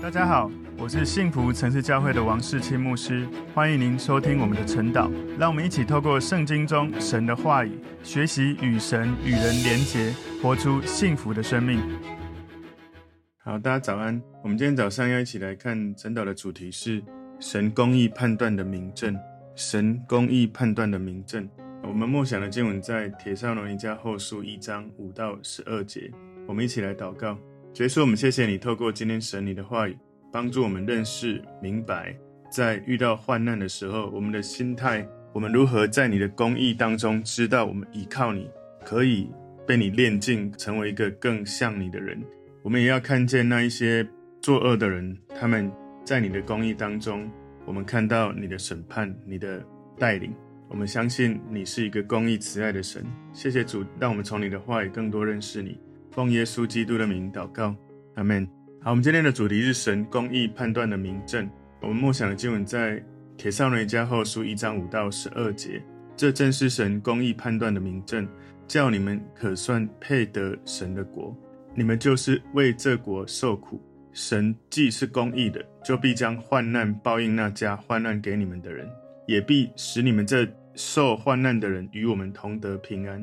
大家好，我是幸福城市教会的王世清牧师，欢迎您收听我们的晨祷。让我们一起透过圣经中神的话语，学习与神与人连结，活出幸福的生命。好，大家早安。我们今天早上要一起来看晨祷的主题是神公义判断的明证。神公义判断的明证。我们默想的经文在铁上罗尼迦后书一章五到十二节。我们一起来祷告。主耶稣，我们谢谢你，透过今天神你的话语，帮助我们认识明白，在遇到患难的时候，我们的心态，我们如何在你的公义当中，知道我们依靠你，可以被你炼净，成为一个更像你的人。我们也要看见那一些作恶的人，他们在你的公义当中，我们看到你的审判，你的带领。我们相信你是一个公义慈爱的神。谢谢主，让我们从你的话语更多认识你。奉耶稣基督的名祷告，阿门。好，我们今天的主题是神公义判断的明证。我们默想的经文在帖撒罗尼迦后书一章五到十二节。这正是神公义判断的明证，叫你们可算配得神的国。你们就是为这国受苦。神既是公义的，就必将患难报应那加患难给你们的人，也必使你们这受患难的人与我们同得平安。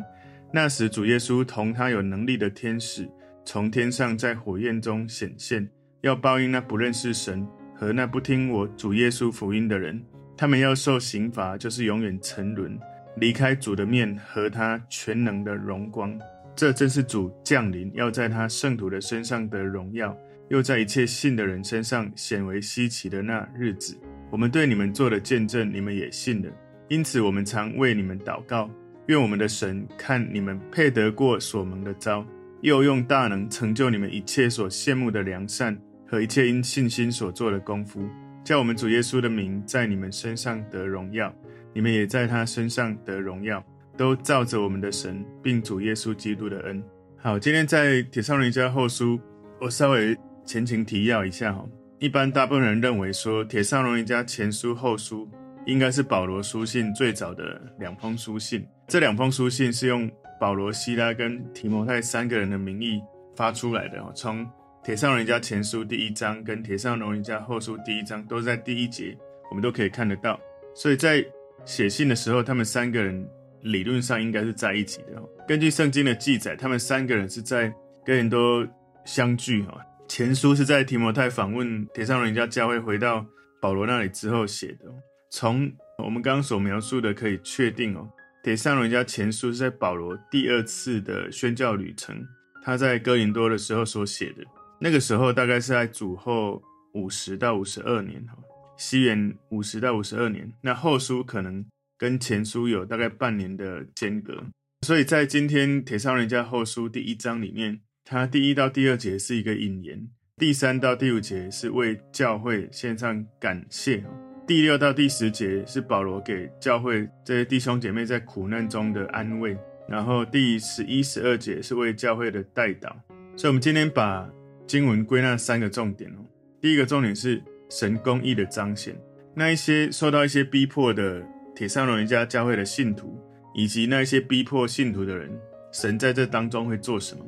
那时，主耶稣同他有能力的天使从天上在火焰中显现，要报应那不认识神和那不听我主耶稣福音的人。他们要受刑罚，就是永远沉沦，离开主的面和他全能的荣光。这正是主降临，要在他圣徒的身上得荣耀，又在一切信的人身上显为稀奇的那日子。我们对你们做的见证，你们也信了，因此我们常为你们祷告。愿我们的神看你们配得过所蒙的招，又用大能成就你们一切所羡慕的良善和一切因信心所做的功夫，叫我们主耶稣的名在你们身上得荣耀，你们也在他身上得荣耀，都照着我们的神并主耶稣基督的恩。好，今天在帖撒罗尼迦后书，我稍微前情提要一下哈。一般大部分人认为说，帖撒罗尼迦前书后书应该是保罗书信最早的两封书信。这两封书信是用保罗、西拉跟提摩太三个人的名义发出来的。从铁上人家前书第一章跟铁上人家后书第一章都在第一节，我们都可以看得到。所以在写信的时候，他们三个人理论上应该是在一起的。根据圣经的记载，他们三个人是在哥林多相聚哈。前书是在提摩太访问铁上人家教会回到保罗那里之后写的。从我们刚刚所描述的可以确定哦。铁上人家前书是在保罗第二次的宣教旅程，他在哥林多的时候所写的。那个时候大概是在主后五十到五十二年，哈西元五十到五十二年。那后书可能跟前书有大概半年的间隔，所以在今天铁上人家后书第一章里面，它第一到第二节是一个引言，第三到第五节是为教会献上感谢。第六到第十节是保罗给教会这些弟兄姐妹在苦难中的安慰，然后第十一、十二节是为教会的代祷。所以，我们今天把经文归纳三个重点哦。第一个重点是神公义的彰显，那一些受到一些逼迫的帖撒罗尼迦教会的信徒，以及那一些逼迫信徒的人，神在这当中会做什么？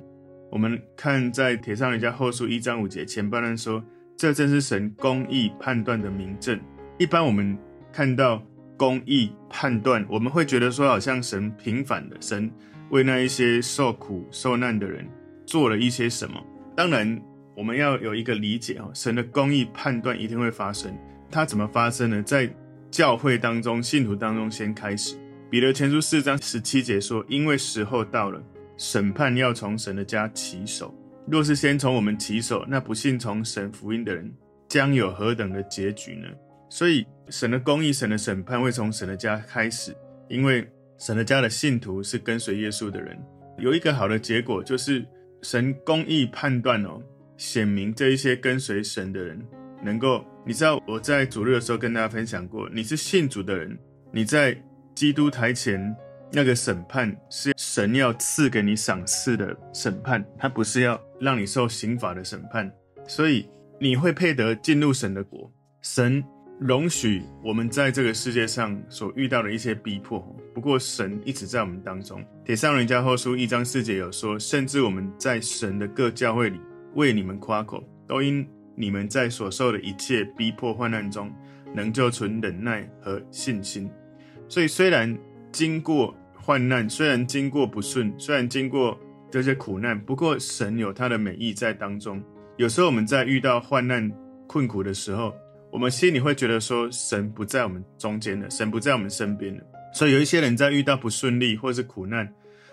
我们看在铁上人家后书一章五节前半段说，这正是神公义判断的明证。一般我们看到公义判断，我们会觉得说，好像神平反的，神为那一些受苦受难的人做了一些什么。当然，我们要有一个理解哦，神的公义判断一定会发生。它怎么发生呢？在教会当中，信徒当中先开始。彼得前书四章十七节说：“因为时候到了，审判要从神的家起手。若是先从我们起手，那不信从神福音的人将有何等的结局呢？”所以，神的公义、神的审判会从神的家开始，因为神的家的信徒是跟随耶稣的人。有一个好的结果，就是神公义判断哦，显明这一些跟随神的人能够。你知道我在主日的时候跟大家分享过，你是信主的人，你在基督台前那个审判是神要赐给你赏赐的审判，他不是要让你受刑罚的审判，所以你会配得进入神的国。神。容许我们在这个世界上所遇到的一些逼迫，不过神一直在我们当中。帖撒罗尼迦后书一章四节有说，甚至我们在神的各教会里为你们夸口，都因你们在所受的一切逼迫患难中，能就存忍耐和信心。所以，虽然经过患难，虽然经过不顺，虽然经过这些苦难，不过神有他的美意在当中。有时候我们在遇到患难困苦的时候，我们心里会觉得说，神不在我们中间了，神不在我们身边了。所以，有一些人在遇到不顺利或是苦难，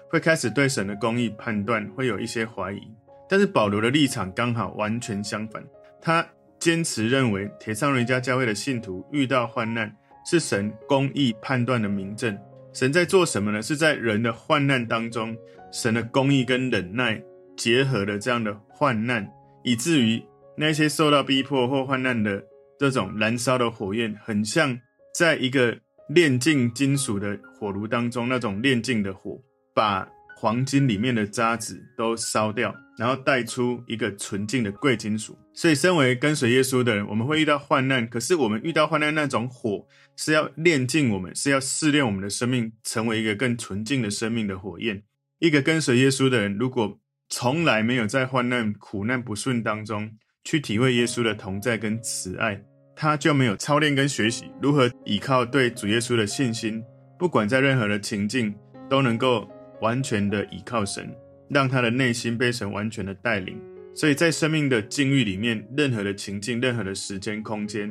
会开始对神的公义判断会有一些怀疑。但是保罗的立场刚好完全相反，他坚持认为铁上人家教会的信徒遇到患难是神公义判断的明证。神在做什么呢？是在人的患难当中，神的公义跟忍耐结合的这样的患难，以至于那些受到逼迫或患难的这种燃烧的火焰，很像在一个炼净金属的火炉当中那种炼净的火，把黄金里面的渣子都烧掉，然后带出一个纯净的贵金属。所以，身为跟随耶稣的人，我们会遇到患难。可是，我们遇到患难那种火，是要炼净我们，是要试炼我们的生命，成为一个更纯净的生命的火焰。一个跟随耶稣的人，如果从来没有在患难、苦难、不顺当中去体会耶稣的同在跟慈爱，他就没有操练跟学习如何依靠对主耶稣的信心，不管在任何的情境，都能够完全的依靠神，让他的内心被神完全的带领。所以在生命的境遇里面，任何的情境、任何的时间、空间，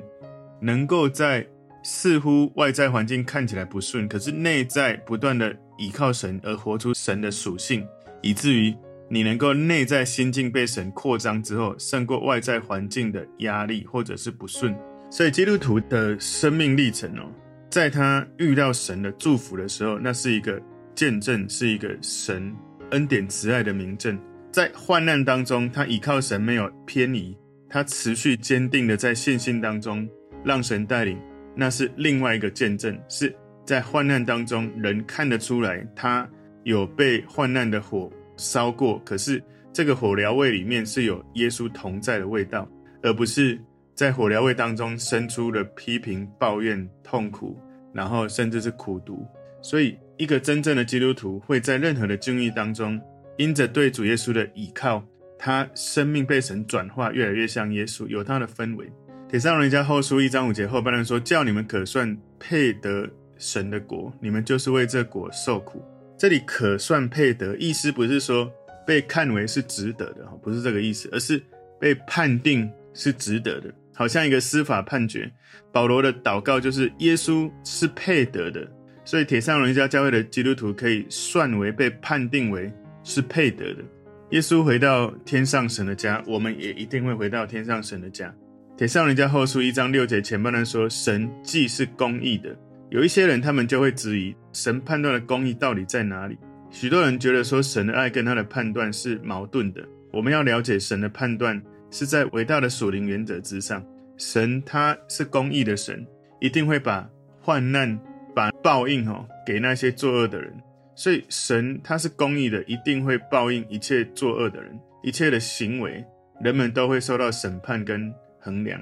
能够在似乎外在环境看起来不顺，可是内在不断的倚靠神而活出神的属性，以至于你能够内在心境被神扩张之后，胜过外在环境的压力或者是不顺。所以基督徒的生命历程哦，在他遇到神的祝福的时候，那是一个见证，是一个神恩典慈爱的明证。在患难当中，他倚靠神，没有偏移，他持续坚定的在信心当中让神带领，那是另外一个见证。是在患难当中，人看得出来他有被患难的火烧过，可是这个火燎味里面是有耶稣同在的味道，而不是在火燎味当中生出了批评、抱怨、痛苦，然后甚至是苦读。所以，一个真正的基督徒会在任何的境遇当中。因着对主耶稣的倚靠，他生命被神转化，越来越像耶稣，有他的氛围。帖撒罗尼迦后书一章五节后半段说：“叫你们可算配得神的国，你们就是为这国受苦。”这里可算配得，意思不是说被看为是值得的哈，不是这个意思，而是被判定是值得的，好像一个司法判决。保罗的祷告就是耶稣是配得的，所以帖撒罗尼迦教会的基督徒可以算为被判定为。是配得的。耶稣回到天上神的家，我们也一定会回到天上神的家。铁上人家后书一章六节前半段说：“神既是公义的。”有一些人他们就会质疑神判断的公义到底在哪里？许多人觉得说神的爱跟他的判断是矛盾的。我们要了解神的判断是在伟大的属灵原则之上。神他是公义的神，一定会把患难、把报应哦给那些作恶的人。所以神他是公义的，一定会报应一切作恶的人，一切的行为，人们都会受到审判跟衡量。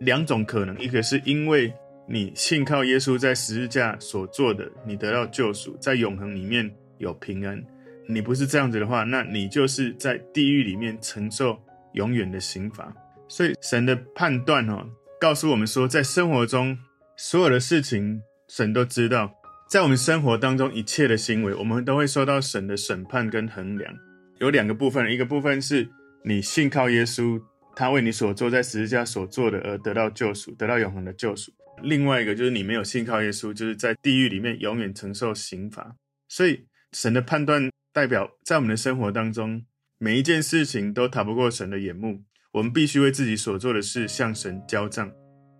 两种可能，一个是因为你信靠耶稣在十字架所做的，你得到救赎，在永恒里面有平安。你不是这样子的话，那你就是在地狱里面承受永远的刑罚。所以神的判断哦，告诉我们说，在生活中所有的事情，神都知道。在我们生活当中，一切的行为，我们都会受到神的审判跟衡量。有两个部分，一个部分是你信靠耶稣，他为你所做在十字架所做的而得到救赎，得到永恒的救赎；另外一个就是你没有信靠耶稣，就是在地狱里面永远承受刑罚。所以神的判断代表，在我们的生活当中，每一件事情都逃不过神的眼目。我们必须为自己所做的事向神交账。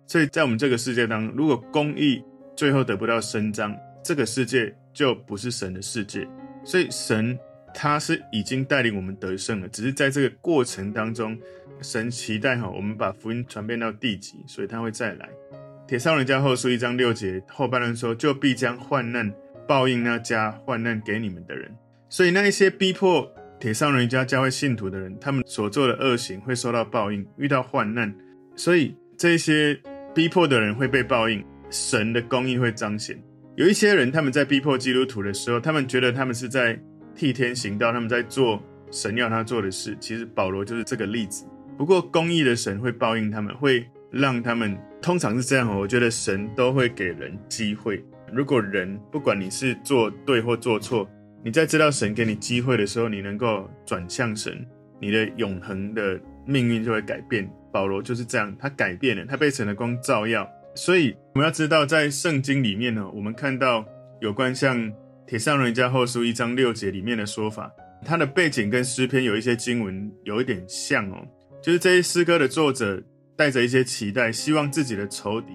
所以在我们这个世界当中，如果公义最后得不到伸张，这个世界就不是神的世界，所以神他是已经带领我们得胜了，只是在这个过程当中，神期待哈我们把福音传遍到地极，所以他会再来。铁上人家后书一章六节后半段说，就必将患难报应那加患难给你们的人。所以那一些逼迫铁上人家教会信徒的人，他们所做的恶行会受到报应，遇到患难，所以这些逼迫的人会被报应，神的公义会彰显。有一些人，他们在逼迫基督徒的时候，他们觉得他们是在替天行道，他们在做神要他做的事。其实保罗就是这个例子。不过公义的神会报应他们，会让他们通常是这样。我觉得神都会给人机会。如果人不管你是做对或做错，你在知道神给你机会的时候，你能够转向神，你的永恒的命运就会改变。保罗就是这样，他改变了，他被神的光照耀。所以我们要知道，在圣经里面呢，我们看到有关像《铁上人家后书》一章六节里面的说法，它的背景跟诗篇有一些经文有一点像哦，就是这些诗歌的作者带着一些期待，希望自己的仇敌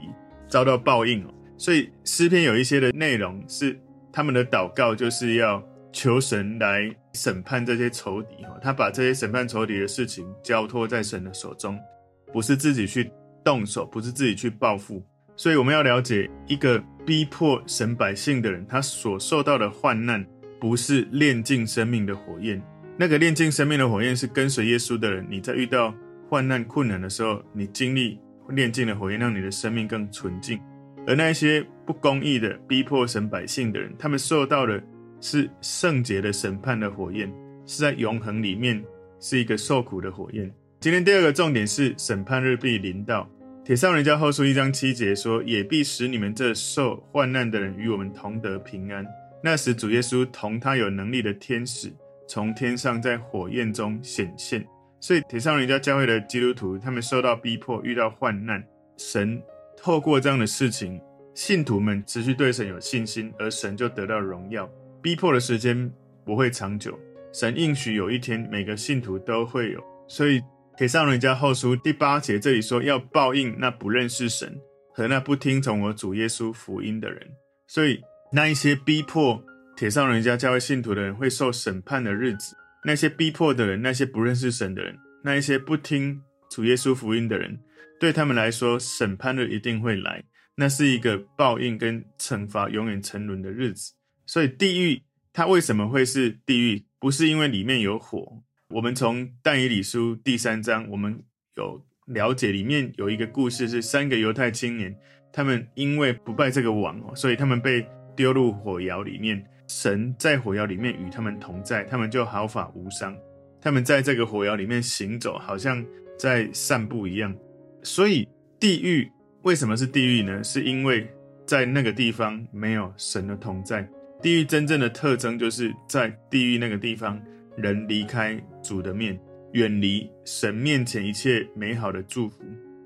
遭到报应哦。所以诗篇有一些的内容是他们的祷告，就是要求神来审判这些仇敌哈。他把这些审判仇敌的事情交托在神的手中，不是自己去。动手不是自己去报复，所以我们要了解一个逼迫神百姓的人，他所受到的患难不是炼尽生命的火焰。那个炼尽生命的火焰是跟随耶稣的人，你在遇到患难困难的时候，你经历炼尽的火焰，让你的生命更纯净。而那些不公义的逼迫神百姓的人，他们受到的是圣洁的审判的火焰，是在永恒里面是一个受苦的火焰。今天第二个重点是审判日必临到。铁上人家后书一章七节说：“也必使你们这受患难的人与我们同得平安。那时主耶稣同他有能力的天使从天上在火焰中显现。所以铁上人家教会的基督徒，他们受到逼迫，遇到患难，神透过这样的事情，信徒们持续对神有信心，而神就得到荣耀。逼迫的时间不会长久，神应许有一天每个信徒都会有。所以。”铁上人家后书第八节这里说，要报应那不认识神和那不听从我主耶稣福音的人。所以那一些逼迫铁上人家教会信徒的人会受审判的日子。那些逼迫的人，那些不认识神的人，那一些不听主耶稣福音的人，对他们来说，审判日一定会来。那是一个报应跟惩罚永远沉沦的日子。所以地狱它为什么会是地狱？不是因为里面有火。我们从但以理书第三章，我们有了解，里面有一个故事，是三个犹太青年，他们因为不拜这个王，所以他们被丢入火窑里面。神在火窑里面与他们同在，他们就毫发无伤。他们在这个火窑里面行走，好像在散步一样。所以地狱为什么是地狱呢？是因为在那个地方没有神的同在。地狱真正的特征就是在地狱那个地方。人离开主的面，远离神面前一切美好的祝福，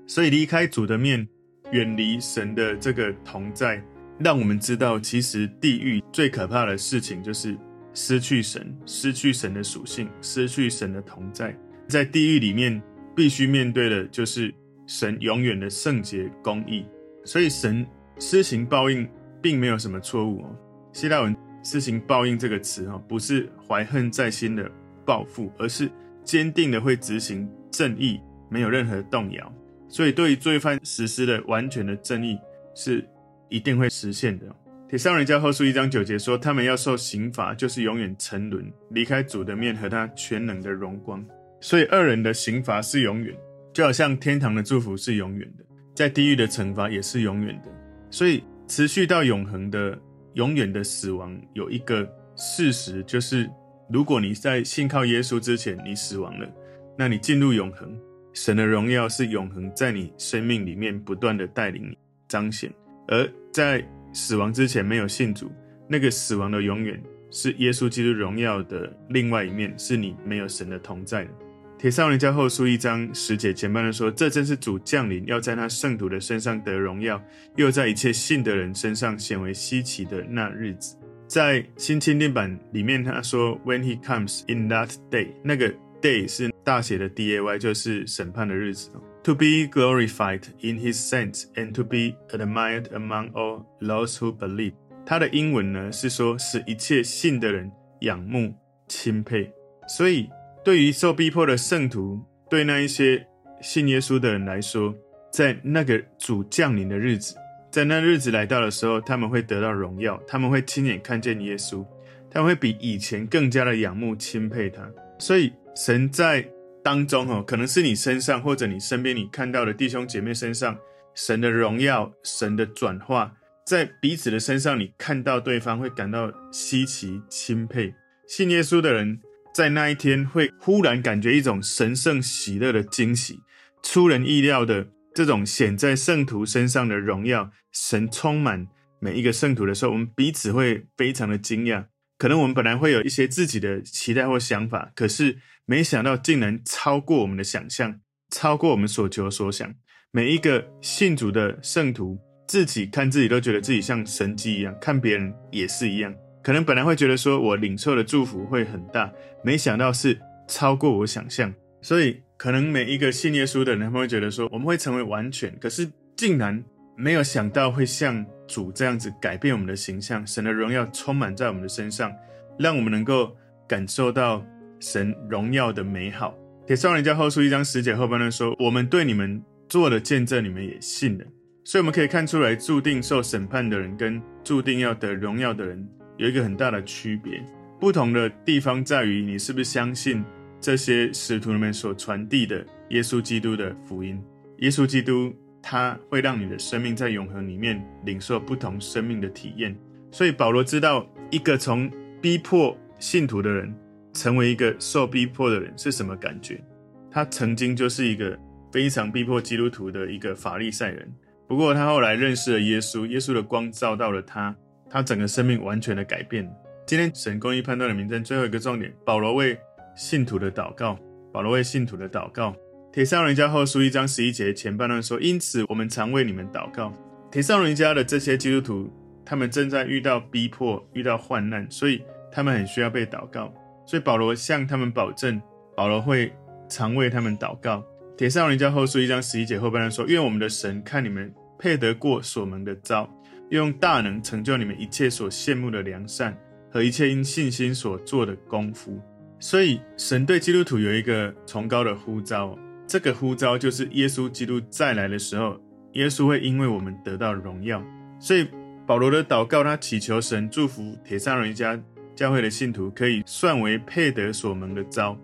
所以离开主的面，远离神的这个同在，让我们知道，其实地狱最可怕的事情就是失去神，失去神的属性，失去神的同在。在地狱里面，必须面对的就是神永远的圣洁公义。所以，神施行报应，并没有什么错误哦。希腊文。施行报应这个词哈，不是怀恨在心的报复，而是坚定的会执行正义，没有任何动摇。所以对于罪犯实施的完全的正义是一定会实现的。帖撒罗尼迦后书一章九节说，他们要受刑罚，就是永远沉沦，离开主的面和他全能的荣光。所以恶人的刑罚是永远，就好像天堂的祝福是永远的，在地狱的惩罚也是永远的。所以持续到永恒的。永远的死亡有一个事实，就是如果你在信靠耶稣之前你死亡了，那你进入永恒，神的荣耀是永恒在你生命里面不断的带领你彰显；而在死亡之前没有信主，那个死亡的永远是耶稣基督荣耀的另外一面，是你没有神的同在的。帖撒罗尼迦后书一章十节前半段说：“这正是主降临，要在他圣徒的身上得荣耀，又在一切信的人身上显为稀奇的那日子。”在新钦定版里面，他说：“When he comes in that day，那个 day 是大写的 D A Y，就是审判的日子。To be glorified in his saints and to be admired among all those who believe。”他的英文呢是说：“使一切信的人仰慕钦佩。”所以。对于受逼迫的圣徒，对那一些信耶稣的人来说，在那个主降临的日子，在那日子来到的时候，他们会得到荣耀，他们会亲眼看见耶稣，他们会比以前更加的仰慕钦佩他。所以，神在当中哦，可能是你身上或者你身边你看到的弟兄姐妹身上，神的荣耀、神的转化，在彼此的身上，你看到对方会感到稀奇钦佩。信耶稣的人。在那一天会忽然感觉一种神圣喜乐的惊喜，出人意料的这种显在圣徒身上的荣耀，神充满每一个圣徒的时候，我们彼此会非常的惊讶。可能我们本来会有一些自己的期待或想法，可是没想到竟然超过我们的想象，超过我们所求所想。每一个信主的圣徒，自己看自己都觉得自己像神迹一样，看别人也是一样。可能本来会觉得说我领受的祝福会很大，没想到是超过我想象。所以可能每一个信耶稣的人，他们会觉得说我们会成为完全，可是竟然没有想到会像主这样子改变我们的形象，神的荣耀充满在我们的身上，让我们能够感受到神荣耀的美好。帖撒罗尼迦后书一章十节后半段说：“我们对你们做的见证，你们也信了。”所以我们可以看出来，注定受审判的人跟注定要得荣耀的人有一个很大的区别。不同的地方在于，你是不是相信这些使徒里面所传递的耶稣基督的福音？耶稣基督他会让你的生命在永恒里面领受不同生命的体验。所以保罗知道，一个从逼迫信徒的人成为一个受逼迫的人是什么感觉。他曾经就是一个非常逼迫基督徒的一个法利赛人。不过他后来认识了耶稣，耶稣的光照到了他，他整个生命完全的改变。今天神公义判断的名证最后一个重点，保罗为信徒的祷告。保罗为信徒的祷告。铁上人家后书一章十一节前半段说：“因此我们常为你们祷告。”铁上人家的这些基督徒，他们正在遇到逼迫，遇到患难，所以他们很需要被祷告。所以保罗向他们保证，保罗会常为他们祷告。铁上人家后书一章十一节后半段说：“愿我们的神看你们。”配得过所蒙的召，又用大能成就你们一切所羡慕的良善和一切因信心所做的功夫。所以，神对基督徒有一个崇高的呼召，这个呼召就是耶稣基督再来的时候，耶稣会因为我们得到荣耀。所以，保罗的祷告，他祈求神祝福铁上人家教会的信徒，可以算为配得所蒙的召。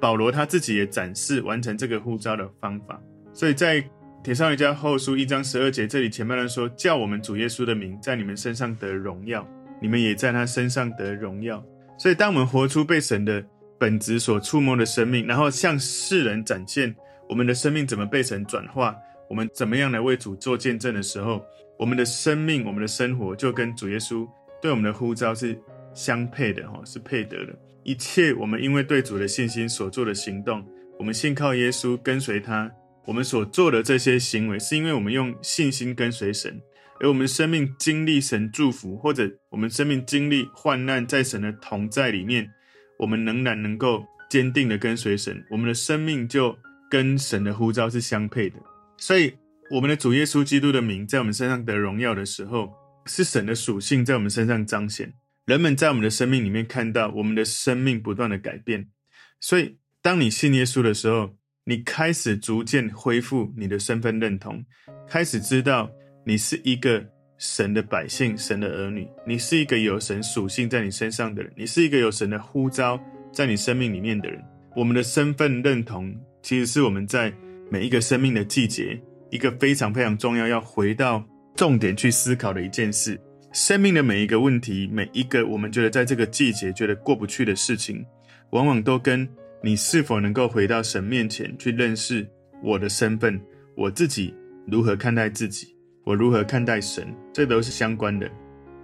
保罗他自己也展示完成这个呼召的方法。所以在铁上人家后书一章十二节，这里前半段说：“叫我们主耶稣的名在你们身上得荣耀，你们也在他身上得荣耀。”所以，当我们活出被神的本质所触摸的生命，然后向世人展现我们的生命怎么被神转化，我们怎么样来为主做见证的时候，我们的生命、我们的生活就跟主耶稣对我们的呼召是相配的，哈，是配得的。一切我们因为对主的信心所做的行动，我们信靠耶稣，跟随他。我们所做的这些行为，是因为我们用信心跟随神，而我们生命经历神祝福，或者我们生命经历患难，在神的同在里面，我们仍然能够坚定的跟随神，我们的生命就跟神的呼召是相配的。所以，我们的主耶稣基督的名在我们身上得荣耀的时候，是神的属性在我们身上彰显，人们在我们的生命里面看到我们的生命不断的改变。所以，当你信耶稣的时候，你开始逐渐恢复你的身份认同，开始知道你是一个神的百姓、神的儿女，你是一个有神属性在你身上的人，你是一个有神的呼召在你生命里面的人。我们的身份认同，其实是我们在每一个生命的季节，一个非常非常重要，要回到重点去思考的一件事。生命的每一个问题，每一个我们觉得在这个季节觉得过不去的事情，往往都跟你是否能够回到神面前去认识我的身份？我自己如何看待自己？我如何看待神？这都是相关的。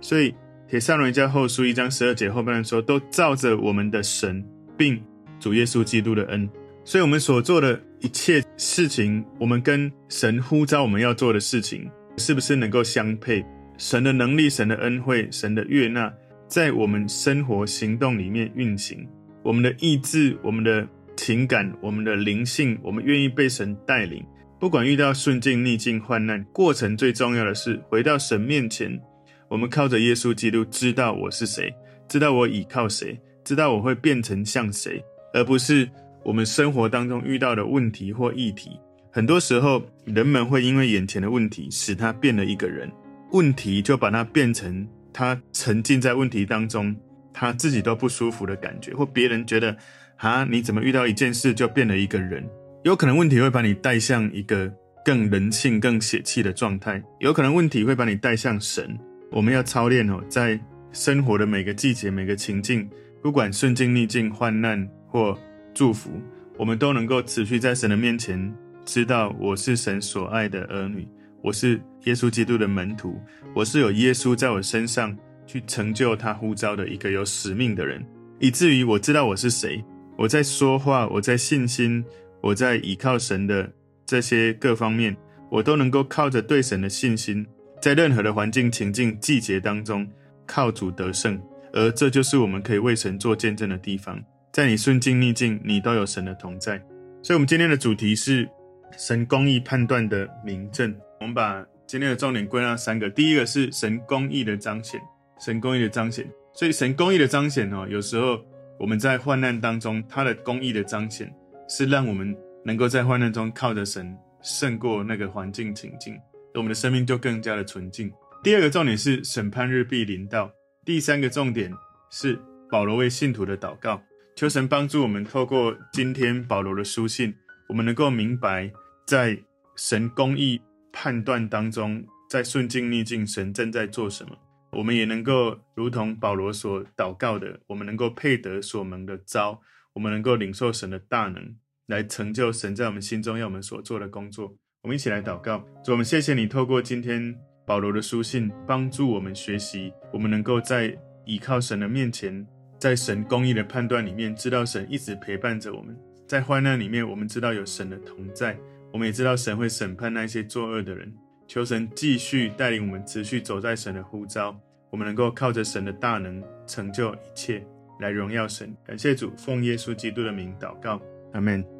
所以，帖撒罗尼迦后书一章十二节后半段说：“都照着我们的神，并主耶稣基督的恩。”所以，我们所做的一切事情，我们跟神呼召我们要做的事情，是不是能够相配？神的能力、神的恩惠、神的悦纳，在我们生活行动里面运行。我们的意志、我们的情感、我们的灵性，我们愿意被神带领。不管遇到顺境、逆境、患难，过程最重要的是回到神面前。我们靠着耶稣基督，知道我是谁，知道我倚靠谁，知道我会变成像谁，而不是我们生活当中遇到的问题或议题。很多时候，人们会因为眼前的问题，使他变了一个人，问题就把他变成他沉浸在问题当中。他自己都不舒服的感觉，或别人觉得，啊，你怎么遇到一件事就变了一个人？有可能问题会把你带向一个更人性、更血气的状态，有可能问题会把你带向神。我们要操练哦，在生活的每个季节、每个情境，不管顺境逆境、患难或祝福，我们都能够持续在神的面前，知道我是神所爱的儿女，我是耶稣基督的门徒，我是有耶稣在我身上去成就他呼召的一个有使命的人，以至于我知道我是谁。我在说话，我在信心，我在倚靠神的这些各方面，我都能够靠着对神的信心，在任何的环境、情境、季节当中，靠主得胜。而这就是我们可以为神做见证的地方。在你顺境逆境，你都有神的同在。所以，我们今天的主题是神公义判断的明证。我们把今天的重点归纳三个：第一个是神公义的彰显，神公义的彰显。所以，神公义的彰显哦，有时候。我们在患难当中，他的公义的彰显，是让我们能够在患难中靠着神胜过那个环境情境，我们的生命就更加的纯净。第二个重点是审判日必临到。第三个重点是保罗为信徒的祷告，求神帮助我们透过今天保罗的书信，我们能够明白在神公义判断当中，在顺境逆境，神正在做什么。我们也能够如同保罗所祷告的，我们能够配得所蒙的招，我们能够领受神的大能，来成就神在我们心中要我们所做的工作。我们一起来祷告，主，我们谢谢你透过今天保罗的书信，帮助我们学习，我们能够在倚靠神的面前，在神公义的判断里面，知道神一直陪伴着我们，在患难里面，我们知道有神的同在，我们也知道神会审判那些作恶的人。求神继续带领我们，持续走在神的呼召，我们能够靠着神的大能成就一切，来荣耀神。感谢主，奉耶稣基督的名祷告，阿门。